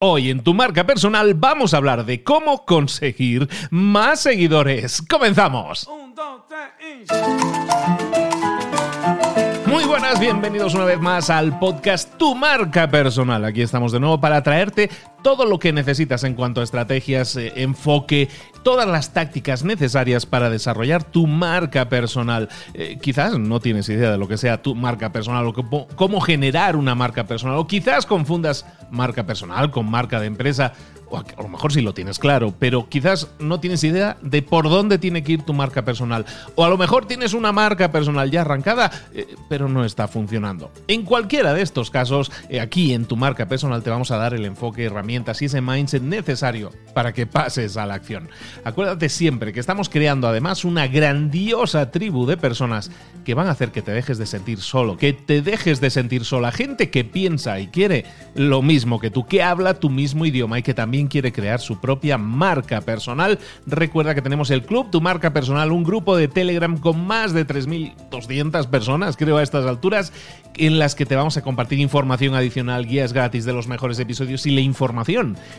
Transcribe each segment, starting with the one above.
Hoy en tu marca personal vamos a hablar de cómo conseguir más seguidores. ¡Comenzamos! Muy buenas, bienvenidos una vez más al podcast Tu marca personal. Aquí estamos de nuevo para traerte todo lo que necesitas en cuanto a estrategias, eh, enfoque, todas las tácticas necesarias para desarrollar tu marca personal. Eh, quizás no tienes idea de lo que sea tu marca personal o cómo generar una marca personal o quizás confundas marca personal con marca de empresa o a lo mejor sí lo tienes claro, pero quizás no tienes idea de por dónde tiene que ir tu marca personal. O a lo mejor tienes una marca personal ya arrancada, eh, pero no está funcionando. En cualquiera de estos casos, aquí en tu marca personal te vamos a dar el enfoque, herramientas y ese mindset necesario para que pases a la acción. Acuérdate siempre que estamos creando además una grandiosa tribu de personas que van a hacer que te dejes de sentir solo, que te dejes de sentir sola. Gente que piensa y quiere lo mismo que tú, que habla tu mismo idioma y que también quiere crear su propia marca personal. Recuerda que tenemos el Club Tu Marca Personal, un grupo de Telegram con más de 3.200 personas, creo, a estas alturas, en las que te vamos a compartir información adicional, guías gratis de los mejores episodios y la información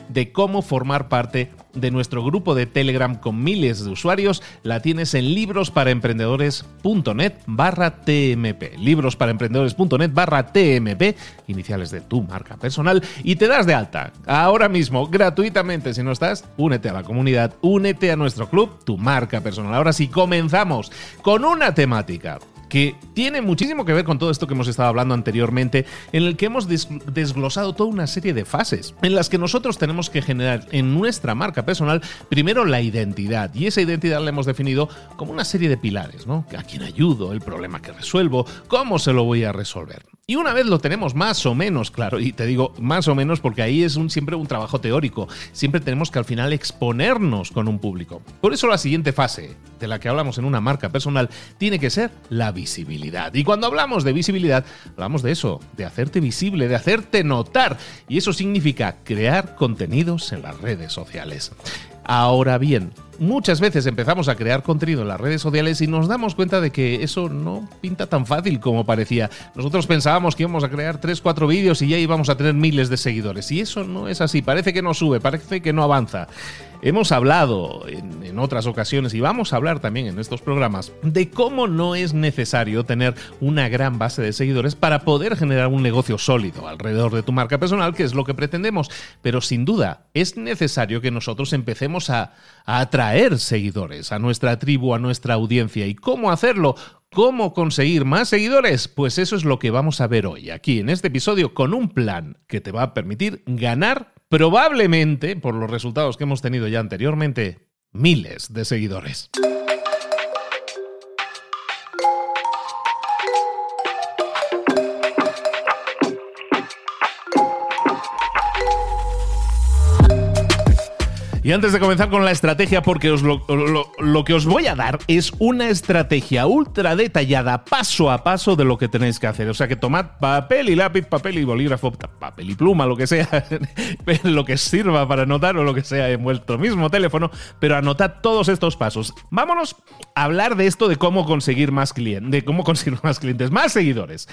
de cómo formar parte de nuestro grupo de Telegram con miles de usuarios. La tienes en librosparaemprendedores.net barra TMP. Librosparaemprendedores.net barra TMP, iniciales de tu marca personal, y te das de alta ahora mismo gratuitamente. Si no estás, únete a la comunidad, únete a nuestro club, tu marca personal. Ahora sí, comenzamos con una temática que tiene muchísimo que ver con todo esto que hemos estado hablando anteriormente, en el que hemos desglosado toda una serie de fases en las que nosotros tenemos que generar en nuestra marca personal primero la identidad y esa identidad la hemos definido como una serie de pilares, ¿no? A quién ayudo, el problema que resuelvo, cómo se lo voy a resolver. Y una vez lo tenemos más o menos claro, y te digo más o menos porque ahí es un, siempre un trabajo teórico, siempre tenemos que al final exponernos con un público. Por eso la siguiente fase de la que hablamos en una marca personal tiene que ser la visibilidad. Y cuando hablamos de visibilidad, hablamos de eso, de hacerte visible, de hacerte notar. Y eso significa crear contenidos en las redes sociales. Ahora bien, muchas veces empezamos a crear contenido en las redes sociales y nos damos cuenta de que eso no pinta tan fácil como parecía. Nosotros pensábamos que íbamos a crear 3, 4 vídeos y ya íbamos a tener miles de seguidores. Y eso no es así. Parece que no sube, parece que no avanza. Hemos hablado en, otras ocasiones y vamos a hablar también en estos programas de cómo no es necesario tener una gran base de seguidores para poder generar un negocio sólido alrededor de tu marca personal, que es lo que pretendemos. Pero sin duda es necesario que nosotros empecemos a, atraer seguidores a nuestra tribu, a nuestra audiencia. ¿Y cómo hacerlo? ¿Cómo conseguir más seguidores? Pues eso es lo que vamos a ver hoy, aquí en este episodio, con un plan que te va a permitir ganar probablemente, por los resultados que hemos tenido ya anteriormente, miles de seguidores. Y antes de comenzar con la estrategia, porque os lo, que os voy a dar es una estrategia ultra detallada, paso a paso, de lo que tenéis que hacer. O sea que tomad papel y lápiz, papel y bolígrafo, papel y pluma, lo que sea, lo que sirva para anotar o lo que sea en vuestro mismo teléfono, pero anotad todos estos pasos. Vámonos a hablar de esto de cómo conseguir más clientes, de cómo conseguir más clientes, más seguidores.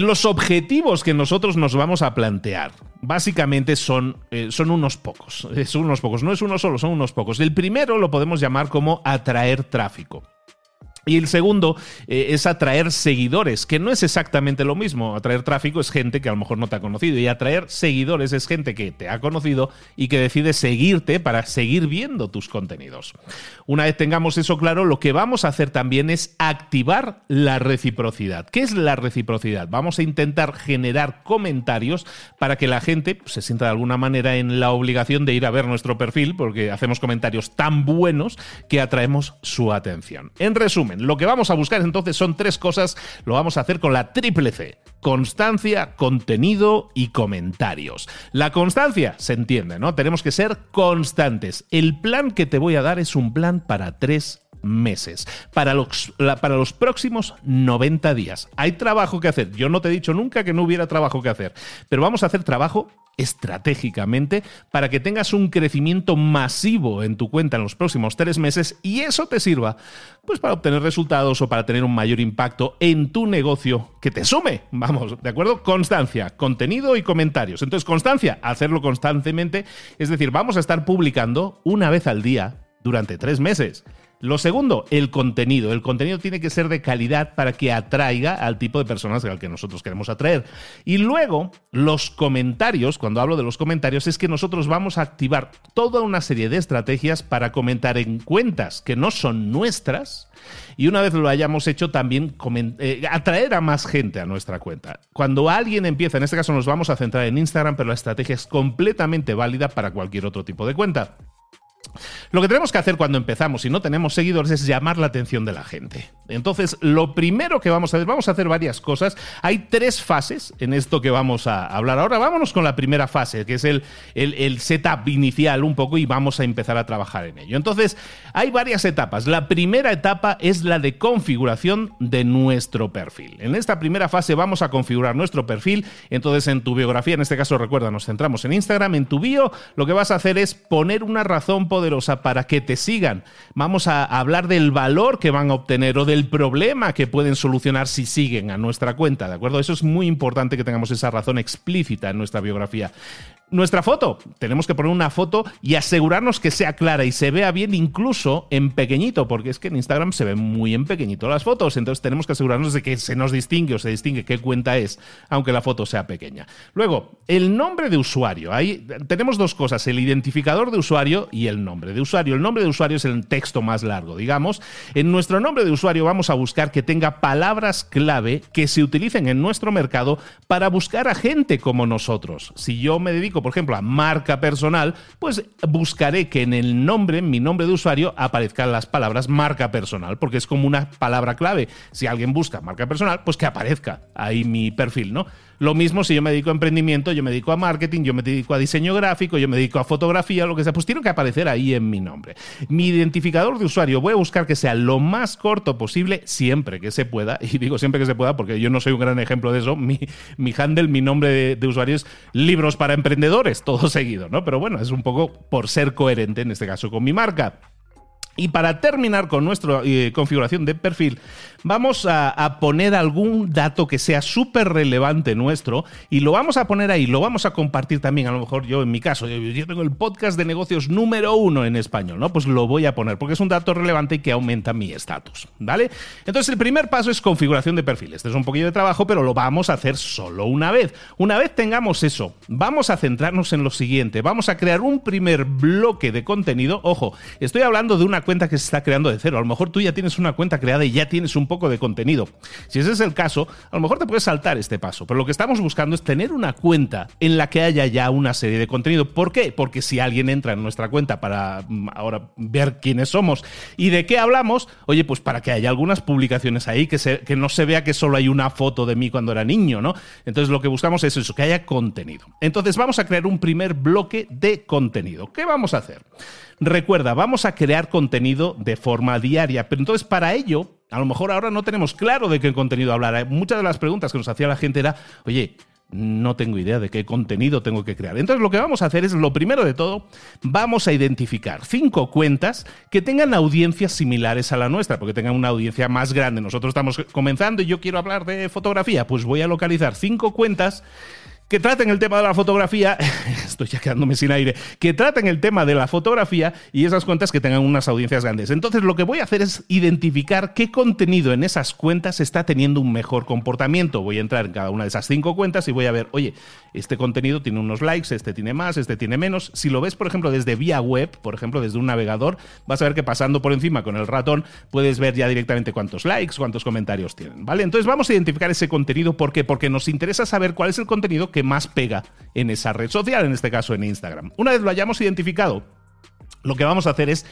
Los objetivos que nosotros nos vamos a plantear básicamente son, eh, son unos pocos. Son unos pocos, no es uno solo, son unos pocos. El primero lo podemos llamar como atraer tráfico. Y el segundo eh, es atraer seguidores, que no es exactamente lo mismo. Atraer tráfico es gente que a lo mejor no te ha conocido y atraer seguidores es gente que te ha conocido y que decide seguirte para seguir viendo tus contenidos. Una vez tengamos eso claro, lo que vamos a hacer también es activar la reciprocidad. ¿Qué es la reciprocidad? Vamos a intentar generar comentarios para que la gente pues, se sienta de alguna manera en la obligación de ir a ver nuestro perfil porque hacemos comentarios tan buenos que atraemos su atención. En resumen, lo que vamos a buscar entonces son tres cosas. Lo vamos a hacer con la triple C. Constancia, contenido y comentarios. La constancia, se entiende, ¿no? Tenemos que ser constantes. El plan que te voy a dar es un plan para tres meses, para los, para los próximos 90 días. Hay trabajo que hacer. Yo no te he dicho nunca que no hubiera trabajo que hacer, pero vamos a hacer trabajo estratégicamente para que tengas un crecimiento masivo en tu cuenta en los próximos tres meses y eso te sirva pues para obtener resultados o para tener un mayor impacto en tu negocio que te sume. Vamos, ¿de acuerdo? Constancia, contenido y comentarios. Entonces, constancia, hacerlo constantemente, es decir, vamos a estar publicando una vez al día durante tres meses. Lo segundo, el contenido. El contenido tiene que ser de calidad para que atraiga al tipo de personas al que nosotros queremos atraer. Y luego, los comentarios, cuando hablo de los comentarios, es que nosotros vamos a activar toda una serie de estrategias para comentar en cuentas que no son nuestras. Y una vez lo hayamos hecho, también eh, atraer a más gente a nuestra cuenta. Cuando alguien empieza, en este caso nos vamos a centrar en Instagram, pero la estrategia es completamente válida para cualquier otro tipo de cuenta. Lo que tenemos que hacer cuando empezamos y no tenemos seguidores es llamar la atención de la gente. Entonces, lo primero que vamos a hacer, vamos a hacer varias cosas. Hay tres fases en esto que vamos a hablar ahora. Vámonos con la primera fase, que es el, el, setup inicial un poco y vamos a empezar a trabajar en ello. Entonces, hay varias etapas. La primera etapa es la de configuración de nuestro perfil. En esta primera fase vamos a configurar nuestro perfil. Entonces, en tu biografía, en este caso recuerda, nos centramos en Instagram, en tu bio, lo que vas a hacer es poner una razón poderosa para que te sigan. Vamos a hablar del valor que van a obtener o del problema que pueden solucionar si siguen a nuestra cuenta, ¿de acuerdo? Eso es muy importante que tengamos esa razón explícita en nuestra biografía nuestra foto. Tenemos que poner una foto y asegurarnos que sea clara y se vea bien incluso en pequeñito, porque es que en Instagram se ven muy en pequeñito las fotos, entonces tenemos que asegurarnos de que se nos distingue o se distingue qué cuenta es, aunque la foto sea pequeña. Luego, el nombre de usuario. Ahí tenemos dos cosas, el identificador de usuario y el nombre de usuario. El nombre de usuario es el texto más largo, digamos. En nuestro nombre de usuario vamos a buscar que tenga palabras clave que se utilicen en nuestro mercado para buscar a gente como nosotros. Si yo me dedico por ejemplo, a marca personal, pues buscaré que en el nombre, en mi nombre de usuario, aparezcan las palabras marca personal, porque es como una palabra clave. Si alguien busca marca personal, pues que aparezca ahí mi perfil, ¿no? Lo mismo si yo me dedico a emprendimiento, yo me dedico a marketing, yo me dedico a diseño gráfico, yo me dedico a fotografía, lo que sea, pues tiene que aparecer ahí en mi nombre. Mi identificador de usuario voy a buscar que sea lo más corto posible siempre que se pueda, y digo siempre que se pueda porque yo no soy un gran ejemplo de eso, mi, mi handle, mi nombre de, de usuario es libros para emprendedores, todo seguido, ¿no? Pero bueno, es un poco por ser coherente en este caso con mi marca. Y para terminar con nuestra eh, configuración de perfil, vamos a, poner algún dato que sea súper relevante nuestro y lo vamos a poner ahí, lo vamos a compartir también, a lo mejor yo en mi caso, yo, tengo el podcast de negocios número uno en español, ¿no? Pues lo voy a poner porque es un dato relevante y que aumenta mi estatus, ¿vale? Entonces el primer paso es configuración de perfil. Este es un poquillo de trabajo, pero lo vamos a hacer solo una vez. Una vez tengamos eso, vamos a centrarnos en lo siguiente, vamos a crear un primer bloque de contenido, ojo, estoy hablando de una cuenta que se está creando de cero, a lo mejor tú ya tienes una cuenta creada y ya tienes un poco de contenido. Si ese es el caso, a lo mejor te puedes saltar este paso, pero lo que estamos buscando es tener una cuenta en la que haya ya una serie de contenido. ¿Por qué? Porque si alguien entra en nuestra cuenta para mm, ahora ver quiénes somos y de qué hablamos, oye, pues para que haya algunas publicaciones ahí, que, se, que no se vea que solo hay una foto de mí cuando era niño, ¿no? Entonces lo que buscamos es eso, que haya contenido. Entonces vamos a crear un primer bloque de contenido. ¿Qué vamos a hacer? Recuerda, vamos a crear contenido de forma diaria, pero entonces para ello a lo mejor ahora no tenemos claro de qué contenido hablar. Muchas de las preguntas que nos hacía la gente era, oye, no tengo idea de qué contenido tengo que crear. Entonces lo que vamos a hacer es, lo primero de todo, vamos a identificar cinco cuentas que tengan audiencias similares a la nuestra, porque tengan una audiencia más grande. Nosotros estamos comenzando y yo quiero hablar de fotografía, pues voy a localizar cinco cuentas que traten el tema de la fotografía, estoy ya quedándome sin aire, que traten el tema de la fotografía y esas cuentas que tengan unas audiencias grandes. Entonces lo que voy a hacer es identificar qué contenido en esas cuentas está teniendo un mejor comportamiento. Voy a entrar en cada una de esas cinco cuentas y voy a ver, oye, este contenido tiene unos likes, este tiene más, este tiene menos. Si lo ves, por ejemplo, desde vía web, por ejemplo, desde un navegador, vas a ver que pasando por encima con el ratón puedes ver ya directamente cuántos likes, cuántos comentarios tienen, ¿vale? Entonces vamos a identificar ese contenido, ¿por qué? Porque nos interesa saber cuál es el contenido que más pega en esa red social, en este caso en Instagram. Una vez lo hayamos identificado, lo que vamos a hacer es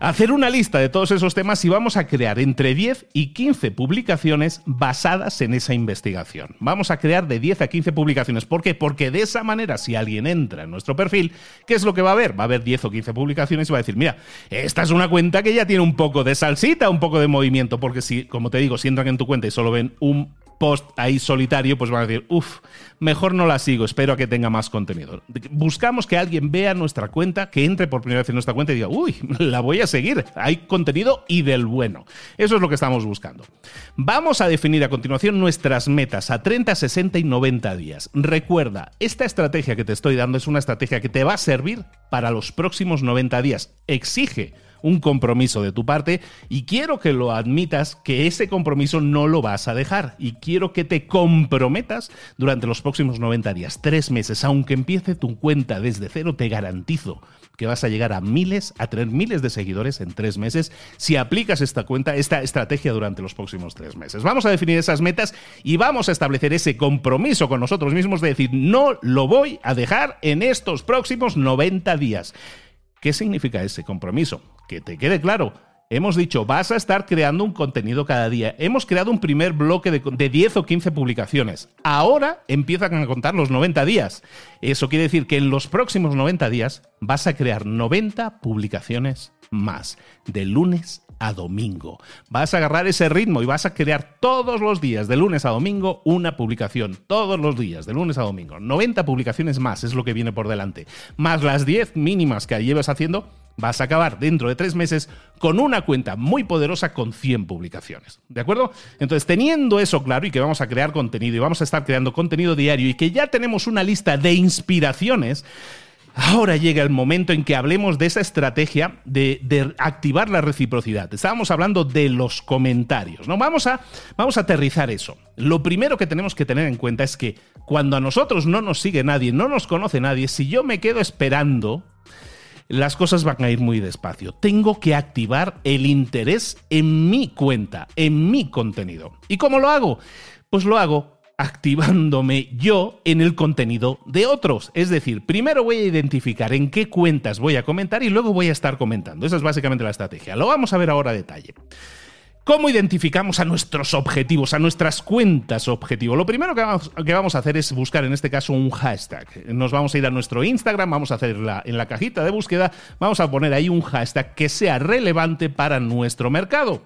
hacer una lista de todos esos temas y vamos a crear entre 10 y 15 publicaciones basadas en esa investigación. Vamos a crear de 10 a 15 publicaciones. ¿Por qué? Porque de esa manera, si alguien entra en nuestro perfil, ¿qué es lo que va a ver? Va a haber 10 o 15 publicaciones y va a decir, mira, esta es una cuenta que ya tiene un poco de salsita, un poco de movimiento, porque si, como te digo, si entran en tu cuenta y solo ven un post ahí solitario, pues van a decir, uff, mejor no la sigo, espero a que tenga más contenido. Buscamos que alguien vea nuestra cuenta, que entre por primera vez en nuestra cuenta y diga, uy, la voy a seguir, hay contenido y del bueno. Eso es lo que estamos buscando. Vamos a definir a continuación nuestras metas a 30, 60 y 90 días. Recuerda, esta estrategia que te estoy dando es una estrategia que te va a servir para los próximos 90 días. Exige un compromiso de tu parte y quiero que lo admitas que ese compromiso no lo vas a dejar y quiero que te comprometas durante los próximos 90 días, tres meses, aunque empiece tu cuenta desde cero, te garantizo que vas a llegar a miles, a tener miles de seguidores en tres meses si aplicas esta cuenta, esta estrategia durante los próximos tres meses. Vamos a definir esas metas y vamos a establecer ese compromiso con nosotros mismos de decir, no lo voy a dejar en estos próximos 90 días. ¿Qué significa ese compromiso? Que te quede claro. Hemos dicho, vas a estar creando un contenido cada día. Hemos creado un primer bloque de, 10 o 15 publicaciones. Ahora empiezan a contar los 90 días. Eso quiere decir que en los próximos 90 días vas a crear 90 publicaciones más, de lunes a domingo. Vas a agarrar ese ritmo y vas a crear todos los días, de lunes a domingo, una publicación. Todos los días, de lunes a domingo. 90 publicaciones más es lo que viene por delante. Más las 10 mínimas que llevas haciendo vas a acabar dentro de tres meses con una cuenta muy poderosa con 100 publicaciones. ¿De acuerdo? Entonces, teniendo eso claro y que vamos a crear contenido y vamos a estar creando contenido diario y que ya tenemos una lista de inspiraciones, Ahora llega el momento en que hablemos de esa estrategia de, activar la reciprocidad. Estábamos hablando de los comentarios, ¿no? Vamos a, vamos a aterrizar eso. Lo primero que tenemos que tener en cuenta es que cuando a nosotros no nos sigue nadie, no nos conoce nadie, si yo me quedo esperando las cosas van a ir muy despacio. Tengo que activar el interés en mi cuenta, en mi contenido. ¿Y cómo lo hago? Pues lo hago activándome yo en el contenido de otros. Es decir, primero voy a identificar en qué cuentas voy a comentar y luego voy a estar comentando. Esa es básicamente la estrategia. Lo vamos a ver ahora a detalle. ¿Cómo identificamos a nuestros objetivos, a nuestras cuentas objetivo? Lo primero que vamos, a hacer es buscar en este caso un hashtag. Nos vamos a ir a nuestro Instagram, vamos a hacer en la cajita de búsqueda, vamos a poner ahí un hashtag que sea relevante para nuestro mercado.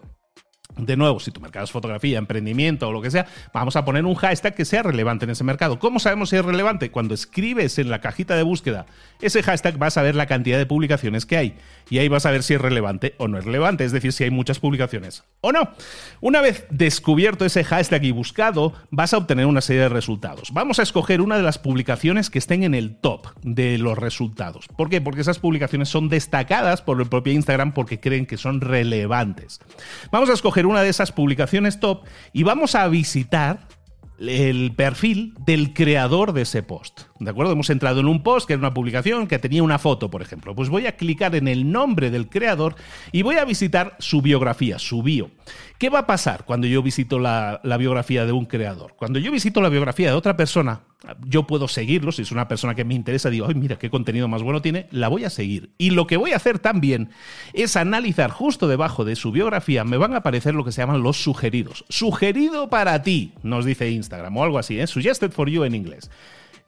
De nuevo, si tu mercado es fotografía, emprendimiento o lo que sea, vamos a poner un hashtag que sea relevante en ese mercado. ¿Cómo sabemos si es relevante? Cuando escribes en la cajita de búsqueda ese hashtag vas a ver la cantidad de publicaciones que hay y ahí vas a ver si es relevante o no es relevante, es decir, si hay muchas publicaciones o no. Una vez descubierto ese hashtag y buscado, vas a obtener una serie de resultados. Vamos a escoger una de las publicaciones que estén en el top de los resultados. ¿Por qué? Porque esas publicaciones son destacadas por el propio Instagram porque creen que son relevantes. Vamos a escoger una de esas publicaciones top y vamos a visitar el perfil del creador de ese post. ¿De acuerdo? Hemos entrado en un post que era una publicación que tenía una foto, por ejemplo. Pues voy a clicar en el nombre del creador y voy a visitar su biografía, su bio. ¿Qué va a pasar cuando yo visito la, biografía de un creador? Cuando yo visito la biografía de otra persona, yo puedo seguirlo, si es una persona que me interesa, digo, ay, mira qué contenido más bueno tiene, la voy a seguir. Y lo que voy a hacer también es analizar justo debajo de su biografía, me van a aparecer lo que se llaman los sugeridos. Sugerido para ti, nos dice Instagram o algo así, ¿eh? Suggested for you en inglés.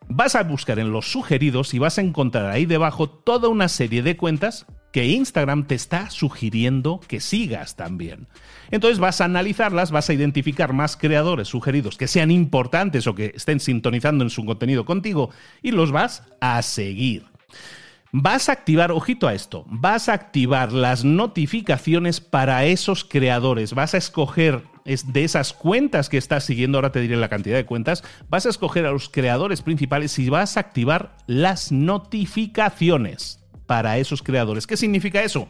Vas a buscar en los sugeridos y vas a encontrar ahí debajo toda una serie de cuentas que Instagram te está sugiriendo que sigas también. Entonces vas a analizarlas, vas a identificar más creadores sugeridos que sean importantes o que estén sintonizando en su contenido contigo y los vas a seguir. Vas a activar, ojito a esto, vas a activar las notificaciones para esos creadores. Vas a escoger de esas cuentas que estás siguiendo, ahora te diré la cantidad de cuentas, vas a escoger a los creadores principales y vas a activar las notificaciones para esos creadores. ¿Qué significa eso?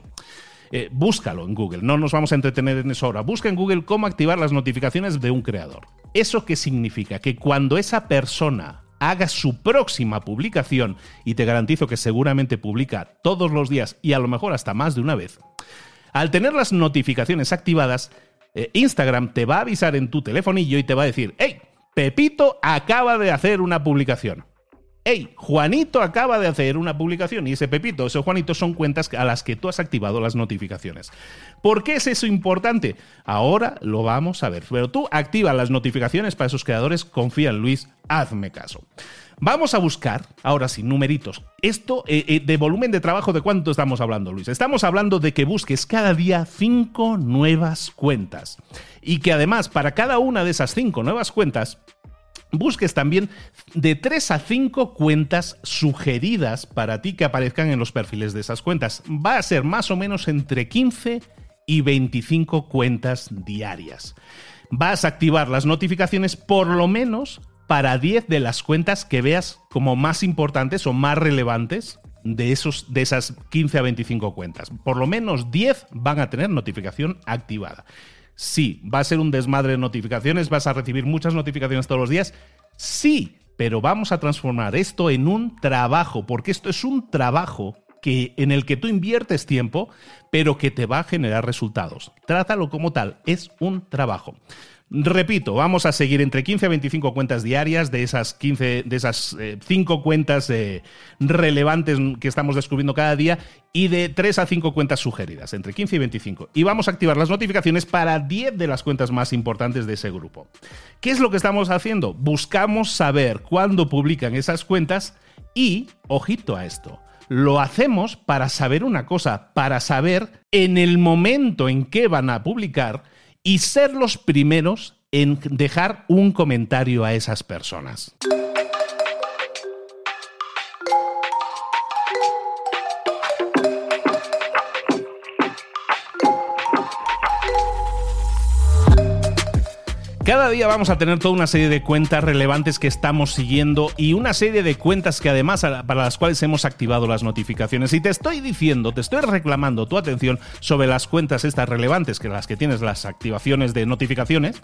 Eh, búscalo en Google, no nos vamos a entretener en eso ahora. Busca en Google cómo activar las notificaciones de un creador. ¿Eso qué significa? Que cuando esa persona haga su próxima publicación, y te garantizo que seguramente publica todos los días y a lo mejor hasta más de una vez, al tener las notificaciones activadas, eh, Instagram te va a avisar en tu telefonillo y te va a decir, hey, Pepito acaba de hacer una publicación hey, Juanito acaba de hacer una publicación y ese Pepito, esos Juanitos son cuentas a las que tú has activado las notificaciones. ¿Por qué es eso importante? Ahora lo vamos a ver. Pero tú activa las notificaciones para esos creadores, confía en Luis, hazme caso. Vamos a buscar, ahora sí, numeritos. Esto, eh, eh, de volumen de trabajo, ¿de cuánto estamos hablando, Luis? Estamos hablando de que busques cada día cinco nuevas cuentas. Y que además, para cada una de esas cinco nuevas cuentas, busques también de 3 a 5 cuentas sugeridas para ti que aparezcan en los perfiles de esas cuentas. Va a ser más o menos entre 15 y 25 cuentas diarias. Vas a activar las notificaciones por lo menos para 10 de las cuentas que veas como más importantes o más relevantes de, esos, de esas 15 a 25 cuentas. Por lo menos 10 van a tener notificación activada. Sí, va a ser un desmadre de notificaciones, vas a recibir muchas notificaciones todos los días. Sí, pero vamos a transformar esto en un trabajo, porque esto es un trabajo que, en el que tú inviertes tiempo, pero que te va a generar resultados. Trátalo como tal, es un trabajo. Repito, vamos a seguir entre 15 a 25 cuentas diarias de esas 15, de esas 5 eh, cuentas eh, relevantes que estamos descubriendo cada día y de 3 a 5 cuentas sugeridas, entre 15 y 25. Y vamos a activar las notificaciones para 10 de las cuentas más importantes de ese grupo. ¿Qué es lo que estamos haciendo? Buscamos saber cuándo publican esas cuentas y, ojito a esto, lo hacemos para saber una cosa, para saber en el momento en que van a publicar y ser los primeros en dejar un comentario a esas personas. Cada día vamos a tener toda una serie de cuentas relevantes que estamos siguiendo y una serie de cuentas que además para las cuales hemos activado las notificaciones. Y te estoy diciendo, te estoy reclamando tu atención sobre las cuentas estas relevantes, que las que tienes las activaciones de notificaciones,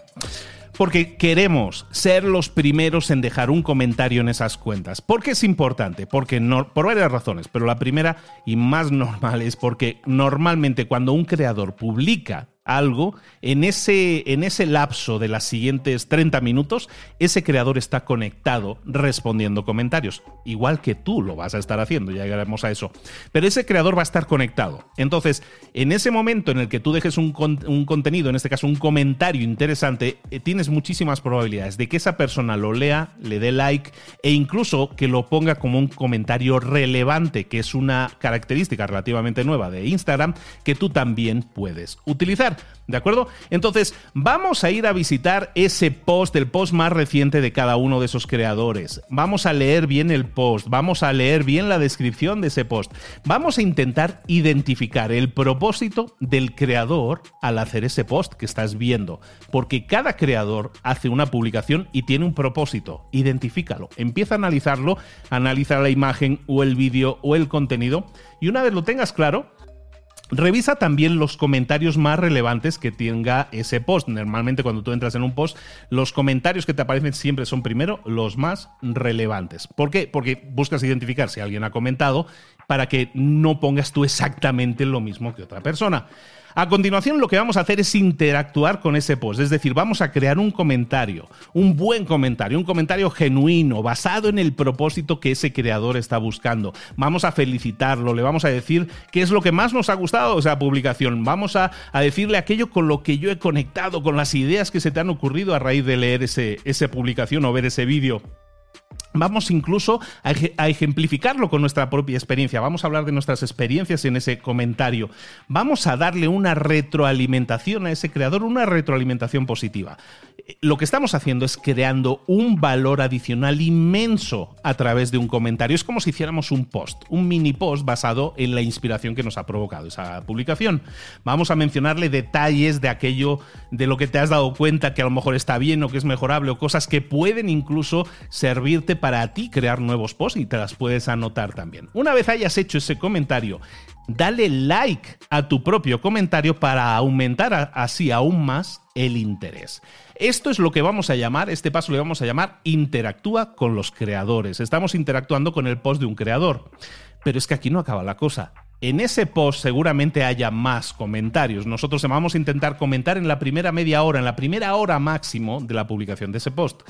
porque queremos ser los primeros en dejar un comentario en esas cuentas. ¿Por qué es importante? Porque por varias razones, pero la primera y más normal es porque normalmente cuando un creador publica algo, en ese, en ese lapso de las siguientes 30 minutos, ese creador está conectado respondiendo comentarios. Igual que tú lo vas a estar haciendo, ya llegaremos a eso. Pero ese creador va a estar conectado. Entonces, en ese momento en el que tú dejes un, un contenido, en este caso un comentario interesante, eh, tienes muchísimas probabilidades de que esa persona lo lea, le dé like e incluso que lo ponga como un comentario relevante, que es una característica relativamente nueva de Instagram que tú también puedes utilizar. ¿De acuerdo? Entonces, vamos a ir a visitar ese post, el post más reciente de cada uno de esos creadores. Vamos a leer bien el post, vamos a leer bien la descripción de ese post. Vamos a intentar identificar el propósito del creador al hacer ese post que estás viendo. Porque cada creador hace una publicación y tiene un propósito. Identifícalo. Empieza a analizarlo, analiza la imagen o el vídeo o el contenido. Y una vez lo tengas claro, Revisa también los comentarios más relevantes que tenga ese post. Normalmente cuando tú entras en un post, los comentarios que te aparecen siempre son primero los más relevantes. ¿Por qué? Porque buscas identificar si alguien ha comentado para que no pongas tú exactamente lo mismo que otra persona. A continuación lo que vamos a hacer es interactuar con ese post, es decir, vamos a crear un comentario, un buen comentario, un comentario genuino, basado en el propósito que ese creador está buscando. Vamos a felicitarlo, le vamos a decir qué es lo que más nos ha gustado de esa publicación, vamos a, decirle aquello con lo que yo he conectado, con las ideas que se te han ocurrido a raíz de leer ese, esa publicación o ver ese vídeo. Vamos incluso a ejemplificarlo con nuestra propia experiencia. Vamos a hablar de nuestras experiencias en ese comentario. Vamos a darle una retroalimentación a ese creador, una retroalimentación positiva. Lo que estamos haciendo es creando un valor adicional inmenso a través de un comentario. Es como si hiciéramos un post, un mini post basado en la inspiración que nos ha provocado esa publicación. Vamos a mencionarle detalles de aquello de lo que te has dado cuenta que a lo mejor está bien o que es mejorable o cosas que pueden incluso servirte para ti crear nuevos posts y te las puedes anotar también. Una vez hayas hecho ese comentario, dale like a tu propio comentario para aumentar así aún más el interés. Esto es lo que vamos a llamar, este paso le vamos a llamar interactúa con los creadores. Estamos interactuando con el post de un creador. Pero es que aquí no acaba la cosa. En ese post seguramente haya más comentarios. Nosotros vamos a intentar comentar en la primera media hora, en la primera hora máximo de la publicación de ese post.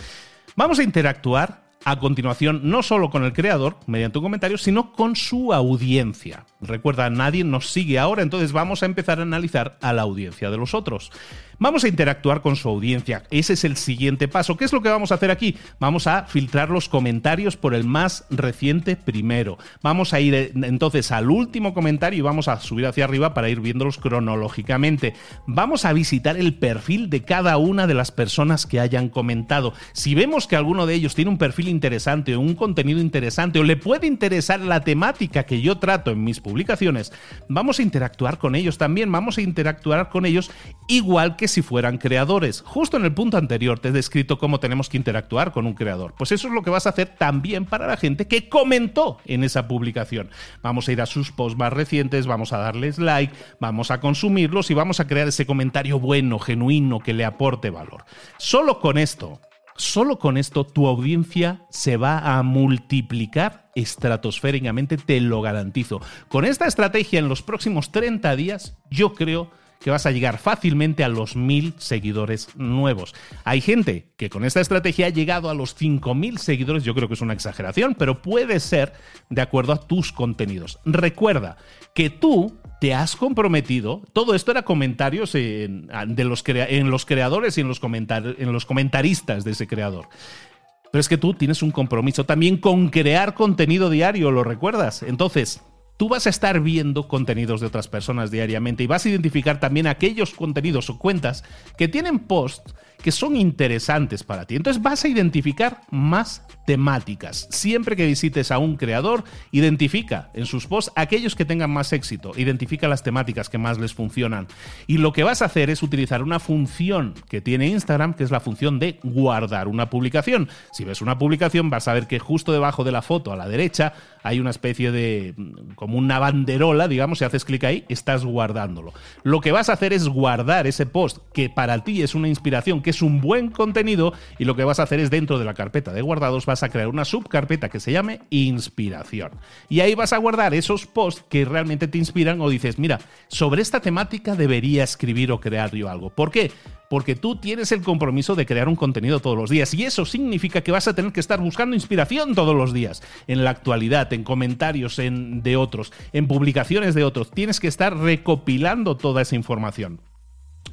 Vamos a interactuar a continuación no solo con el creador, mediante un comentario, sino con su audiencia. Recuerda, nadie nos sigue ahora, entonces vamos a empezar a analizar a la audiencia de los otros. Vamos a interactuar con su audiencia. Ese es el siguiente paso. ¿Qué es lo que vamos a hacer aquí? Vamos a filtrar los comentarios por el más reciente primero. Vamos a ir eh, entonces al último comentario y vamos a subir hacia arriba para ir viéndolos cronológicamente. Vamos a visitar el perfil de cada una de las personas que hayan comentado. Si vemos que alguno de ellos tiene un perfil interesante o un contenido interesante o le puede interesar la temática que yo trato en mis publicaciones, vamos a interactuar con ellos también. Vamos a interactuar con ellos igual que si fueran creadores. Justo en el punto anterior te he descrito cómo tenemos que interactuar con un creador. Pues eso es lo que vas a hacer también para la gente que comentó en esa publicación. Vamos a ir a sus posts más recientes, vamos a darles like, vamos a consumirlos y vamos a crear ese comentario bueno, genuino, que le aporte valor. Solo con esto, solo con esto tu audiencia se va a multiplicar estratosféricamente, te lo garantizo. Con esta estrategia en los próximos 30 días, yo creo que vas a llegar fácilmente a los mil seguidores nuevos. Hay gente que con esta estrategia ha llegado a los mil seguidores, yo creo que es una exageración, pero puede ser de acuerdo a tus contenidos. Recuerda que tú te has comprometido, todo esto era comentarios en, de los, en los creadores y en los, en los comentaristas de ese creador. Pero es que tú tienes un compromiso también con crear contenido diario, ¿lo recuerdas? Entonces, tú vas a estar viendo contenidos de otras personas diariamente y vas a identificar también aquellos contenidos o cuentas que tienen posts que son interesantes para ti. Entonces vas a identificar más temáticas. Siempre que visites a un creador, identifica en sus posts aquellos que tengan más éxito, identifica las temáticas que más les funcionan. Y lo que vas a hacer es utilizar una función que tiene Instagram, que es la función de guardar una publicación. Si ves una publicación, vas a ver que justo debajo de la foto, a la derecha, hay una especie de como una banderola, digamos, si haces clic ahí, estás guardándolo. Lo que vas a hacer es guardar ese post que para ti es una inspiración, que es un buen contenido, y lo que vas a hacer es dentro de la carpeta de guardados vas a crear una subcarpeta que se llame inspiración. Y ahí vas a guardar esos posts que realmente te inspiran o dices, mira, sobre esta temática debería escribir o crear yo algo. ¿Por qué? porque tú tienes el compromiso de crear un contenido todos los días y eso significa que vas a tener que estar buscando inspiración todos los días, en la actualidad, en comentarios en, de otros, en publicaciones de otros. Tienes que estar recopilando toda esa información.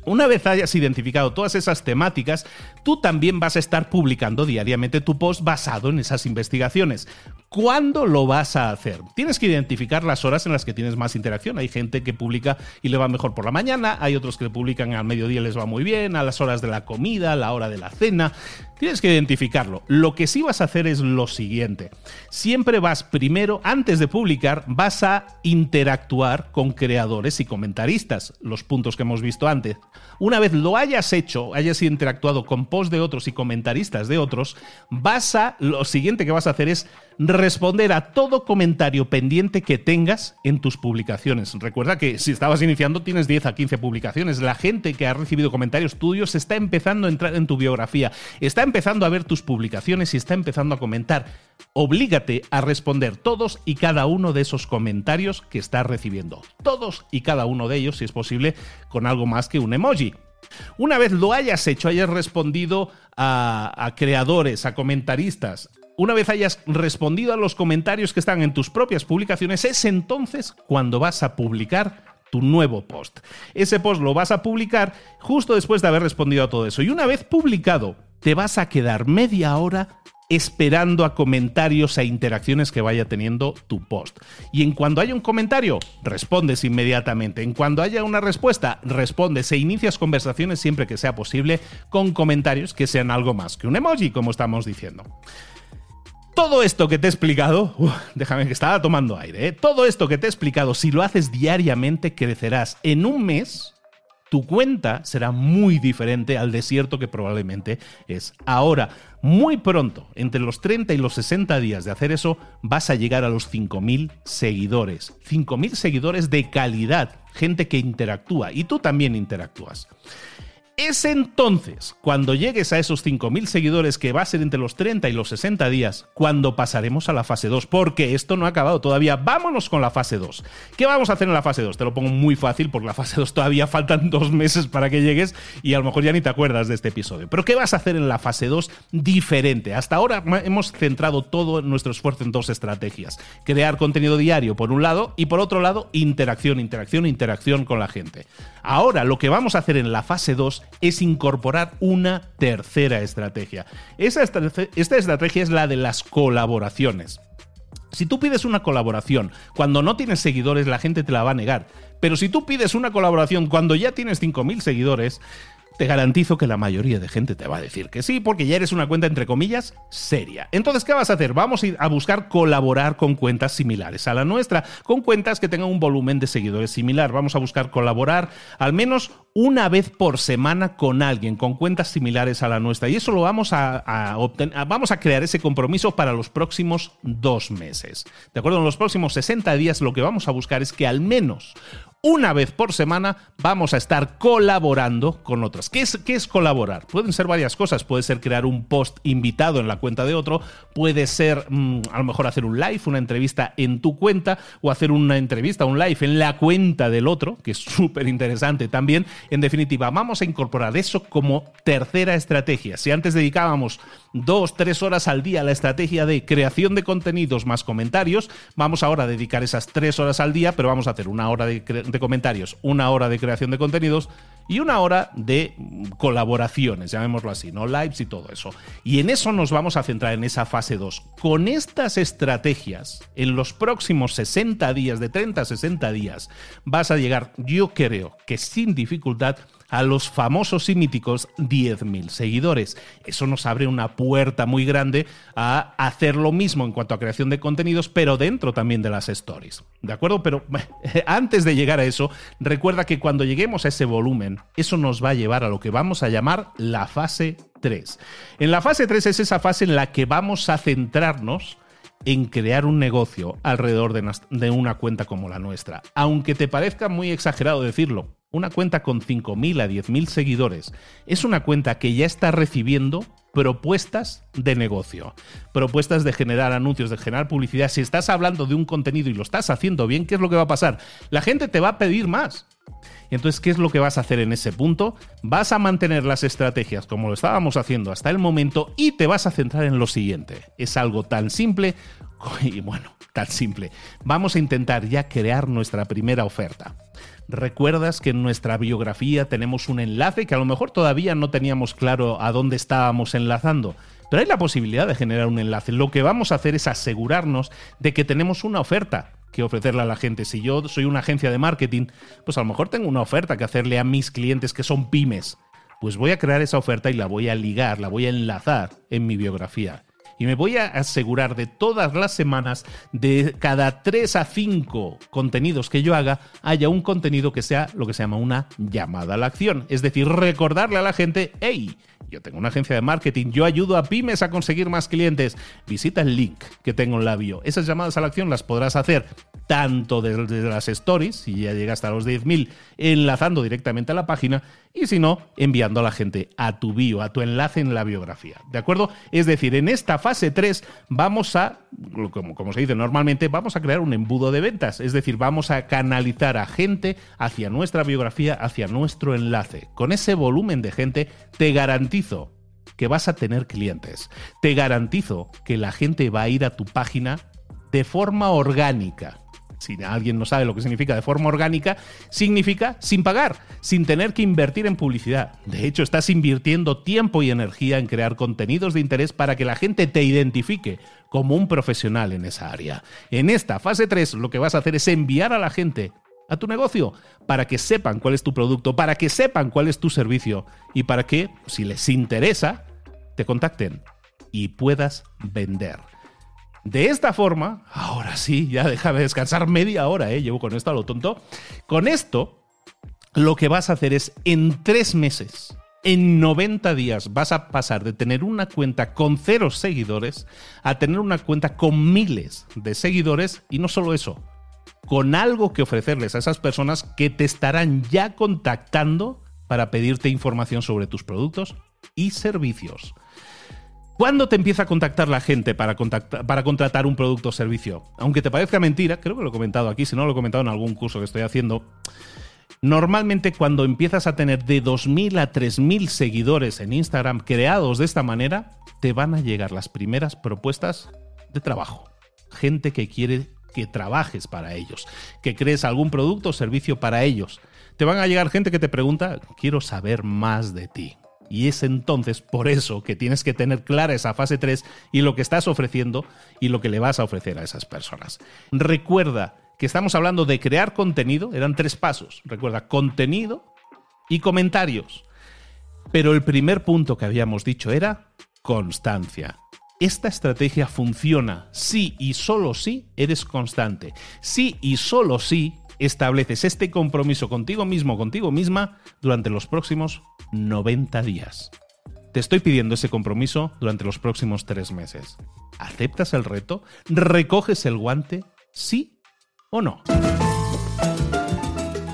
Una vez hayas identificado todas esas temáticas, tú también vas a estar publicando diariamente tu post basado en esas investigaciones. ¿Cuándo lo vas a hacer? Tienes que identificar las horas en las que tienes más interacción. Hay gente que publica y le va mejor por la mañana, hay otros que publican al mediodía y les va muy bien, a las horas de la comida, a la hora de la cena. Tienes que identificarlo. Lo que sí vas a hacer es lo siguiente. Siempre vas primero, antes de publicar, vas a interactuar con creadores y comentaristas, los puntos que hemos visto antes. Una vez lo hayas hecho, hayas interactuado con posts de otros y comentaristas de otros, vas a, lo siguiente que vas a hacer es responder a todo comentario pendiente que tengas en tus publicaciones. Recuerda que si estabas iniciando tienes 10 a 15 publicaciones. La gente que ha recibido comentarios tuyos está empezando a entrar en tu biografía, está empezando a ver tus publicaciones y está empezando a comentar. Oblígate a responder todos y cada uno de esos comentarios que estás recibiendo. Todos y cada uno de ellos, si es posible, con algo más que un emoji. Una vez lo hayas hecho, hayas respondido a, a creadores, a comentaristas, una vez hayas respondido a los comentarios que están en tus propias publicaciones, es entonces cuando vas a publicar tu nuevo post. Ese post lo vas a publicar justo después de haber respondido a todo eso. Y una vez publicado, te vas a quedar media hora esperando a comentarios e interacciones que vaya teniendo tu post. Y en cuando haya un comentario, respondes inmediatamente. En cuando haya una respuesta, respondes e inicias conversaciones siempre que sea posible con comentarios que sean algo más que un emoji, como estamos diciendo. Todo esto que te he explicado, déjame que estaba tomando aire, ¿eh? todo esto que te he explicado, si lo haces diariamente, crecerás en un mes. Tu cuenta será muy diferente al desierto que probablemente es ahora. Muy pronto, entre los 30 y los 60 días de hacer eso, vas a llegar a los 5.000 seguidores. 5.000 seguidores de calidad, gente que interactúa y tú también interactúas. Es entonces, cuando llegues a esos 5.000 seguidores, que va a ser entre los 30 y los 60 días, cuando pasaremos a la fase 2, porque esto no ha acabado todavía. Vámonos con la fase 2. ¿Qué vamos a hacer en la fase 2? Te lo pongo muy fácil, porque la fase 2 todavía faltan dos meses para que llegues y a lo mejor ya ni te acuerdas de este episodio. Pero ¿qué vas a hacer en la fase 2 diferente? Hasta ahora hemos centrado todo nuestro esfuerzo en dos estrategias. Crear contenido diario, por un lado, y por otro lado, interacción, interacción, interacción con la gente. Ahora, lo que vamos a hacer en la fase 2 es incorporar una tercera estrategia. esta estrategia es la de las colaboraciones. Si tú pides una colaboración cuando no tienes seguidores, la gente te la va a negar. Pero si tú pides una colaboración cuando ya tienes 5.000 seguidores, te garantizo que la mayoría de gente te va a decir que sí, porque ya eres una cuenta, entre comillas, seria. Entonces, ¿qué vas a hacer? Vamos a ir a buscar colaborar con cuentas similares a la nuestra, con cuentas que tengan un volumen de seguidores similar. Vamos a buscar colaborar al menos una vez por semana con alguien, con cuentas similares a la nuestra. Y eso lo vamos a, obtener, vamos a crear ese compromiso para los próximos dos meses. ¿De acuerdo? En los próximos 60 días lo que vamos a buscar es que al menos una vez por semana vamos a estar colaborando con otras. ¿Qué es, ¿Qué es, colaborar? Pueden ser varias cosas. Puede ser crear un post invitado en la cuenta de otro, puede ser mm, a lo mejor hacer un live, una entrevista en tu cuenta o hacer una entrevista, un live en la cuenta del otro, que es súper interesante también. En definitiva, vamos a incorporar eso como tercera estrategia. Si antes dedicábamos dos, tres horas al día a la estrategia de creación de contenidos más comentarios, vamos ahora a dedicar esas tres horas al día, pero vamos a hacer una hora de de comentarios, una hora de creación de contenidos y una hora de colaboraciones, llamémoslo así, ¿no? Lives y todo eso. Y en eso nos vamos a centrar en esa fase 2. Con estas estrategias, en los próximos 60 días, de 30 a 60 días, vas a llegar, yo creo que sin dificultad, a los famosos y míticos 10.000 seguidores. Eso nos abre una puerta muy grande a hacer lo mismo en cuanto a creación de contenidos, pero dentro también de las stories. ¿De acuerdo? Pero antes de llegar a eso, recuerda que cuando lleguemos a ese volumen, eso nos va a llevar a lo que vamos a llamar la fase 3. En la fase 3 es esa fase en la que vamos a centrarnos en crear un negocio alrededor de una cuenta como la nuestra. Aunque te parezca muy exagerado decirlo, una cuenta con 5.000 a 10.000 seguidores es una cuenta que ya está recibiendo propuestas de negocio, propuestas de generar anuncios, de generar publicidad. Si estás hablando de un contenido y lo estás haciendo bien, ¿qué es lo que va a pasar? La gente te va a pedir más. Entonces, ¿qué es lo que vas a hacer en ese punto? Vas a mantener las estrategias como lo estábamos haciendo hasta el momento y te vas a centrar en lo siguiente. Es algo tan simple y bueno, tan simple. Vamos a intentar ya crear nuestra primera oferta. ¿Recuerdas que en nuestra biografía tenemos un enlace que a lo mejor todavía no teníamos claro a dónde estábamos enlazando? Pero hay la posibilidad de generar un enlace. Lo que vamos a hacer es asegurarnos de que tenemos una oferta que ofrecerle a la gente. Si yo soy una agencia de marketing, pues a lo mejor tengo una oferta que hacerle a mis clientes que son pymes. Pues voy a crear esa oferta y la voy a ligar, la voy a enlazar en mi biografía y me voy a asegurar de todas las semanas, de cada 3 a 5 contenidos que yo haga, haya un contenido que sea lo que se llama una llamada a la acción. Es decir, recordarle a la gente, hey, yo tengo una agencia de marketing, yo ayudo a pymes a conseguir más clientes. Visita el link que tengo en la bio. Esas llamadas a la acción las podrás hacer tanto desde las stories, si ya llegas a los 10.000, enlazando directamente a la página, y si no, enviando a la gente a tu bio, a tu enlace en la biografía. ¿De acuerdo? Es decir, en esta fase 3 vamos a, como, como se dice normalmente, vamos a crear un embudo de ventas. Es decir, vamos a canalizar a gente hacia nuestra biografía, hacia nuestro enlace. Con ese volumen de gente, te garantizo que vas a tener clientes. Te garantizo que la gente va a ir a tu página de forma orgánica si alguien no sabe lo que significa de forma orgánica, significa sin pagar, sin tener que invertir en publicidad. De hecho, estás invirtiendo tiempo y energía en crear contenidos de interés para que la gente te identifique como un profesional en esa área. En esta fase 3 lo que vas a hacer es enviar a la gente a tu negocio para que sepan cuál es tu producto, para que sepan cuál es tu servicio y para que, si les interesa, te contacten y puedas vender. De esta forma, ahora sí, ya déjame descansar media hora, ¿eh? llevo con esto a lo tonto. Con esto, lo que vas a hacer es en tres meses, en 90 días, vas a pasar de tener una cuenta con cero seguidores a tener una cuenta con miles de seguidores y no solo eso, con algo que ofrecerles a esas personas que te estarán ya contactando para pedirte información sobre tus productos y servicios. ¿Cuándo te empieza a contactar la gente para, para contratar un producto o servicio? Aunque te parezca mentira, creo que lo he comentado aquí, si no lo he comentado en algún curso que estoy haciendo. Normalmente cuando empiezas a tener de 2.000 a 3.000 seguidores en Instagram creados de esta manera, te van a llegar las primeras propuestas de trabajo. Gente que quiere que trabajes para ellos, que crees algún producto o servicio para ellos te van a llegar gente que te pregunta, quiero saber más de ti. Y es entonces por eso que tienes que tener clara esa fase 3 y lo que estás ofreciendo y lo que le vas a ofrecer a esas personas. Recuerda que estamos hablando de crear contenido, eran tres pasos. Recuerda, contenido y comentarios. Pero el primer punto que habíamos dicho era constancia. Esta estrategia funciona si y solo si eres constante. Si y solo si estableces este compromiso contigo mismo, contigo misma, durante los próximos 90 días. Te estoy pidiendo ese compromiso durante los próximos tres meses. ¿Aceptas el reto? ¿Recoges el guante? ¿Sí o no?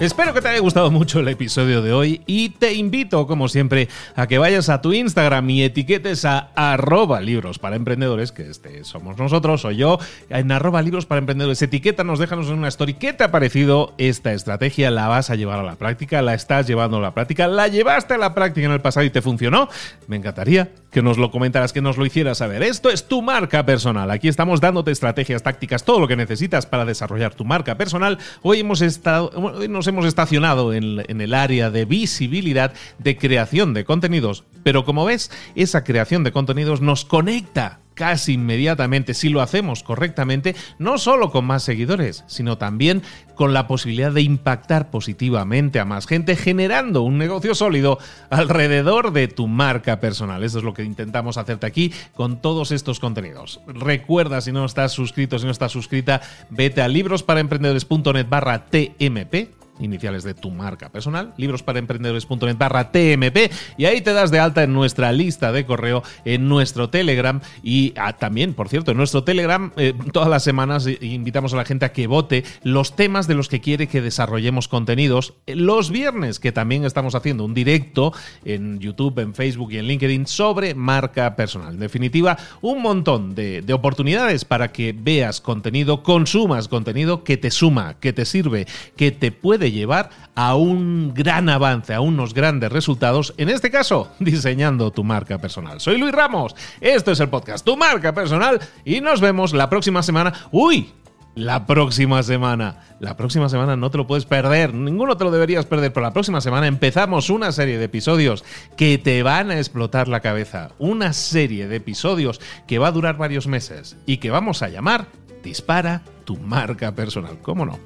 Espero que te haya gustado mucho el episodio de hoy y te invito, como siempre, a que vayas a tu Instagram y etiquetes a arroba libros para emprendedores, que este somos nosotros, soy yo, en arroba libros para emprendedores. Etiquétanos, déjanos en una story qué te ha parecido esta estrategia, la vas a llevar a la práctica, la estás llevando a la práctica, la llevaste a la práctica en el pasado y te funcionó. Me encantaría que nos lo comentaras, que nos lo hicieras saber. Esto es tu marca personal. Aquí estamos dándote estrategias, tácticas, todo lo que necesitas para desarrollar tu marca personal. Hoy hemos estado, nos hemos estacionado en, en el área de visibilidad, de creación de contenidos, pero como ves, esa creación de contenidos nos conecta casi inmediatamente, si lo hacemos correctamente, no solo con más seguidores, sino también con la posibilidad de impactar positivamente a más gente, generando un negocio sólido alrededor de tu marca personal. Eso es lo que intentamos hacerte aquí con todos estos contenidos. Recuerda, si no estás suscrito, si no estás suscrita, vete a librosparaemprendedores.net barra TMP iniciales de tu marca personal, librosparaemprendedores.net barra TMP, y ahí te das de alta en nuestra lista de correo, en nuestro Telegram y ah, también, por cierto, en nuestro Telegram eh, todas las semanas eh, invitamos a la gente a que vote los temas de los que quiere que desarrollemos contenidos. Los viernes, que también estamos haciendo un directo en YouTube, en Facebook y en LinkedIn sobre marca personal. En definitiva, un montón de, de oportunidades para que veas contenido, consumas contenido que te suma, que te sirve, que te llevar a un gran avance, a unos grandes resultados, en este caso, diseñando tu marca personal. Soy Luis Ramos, esto es el podcast Tu marca personal y nos vemos la próxima semana. ¡Uy! La próxima semana. La próxima semana no te lo puedes perder. Ninguno te lo deberías perder. Pero la próxima semana empezamos una serie de episodios que te van a explotar la cabeza. Una serie de episodios que va a durar varios meses y que vamos a llamar Dispara tu marca personal. ¿Cómo no?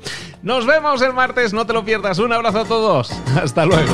Nos vemos el martes, no te lo pierdas. Un abrazo a todos. Hasta luego.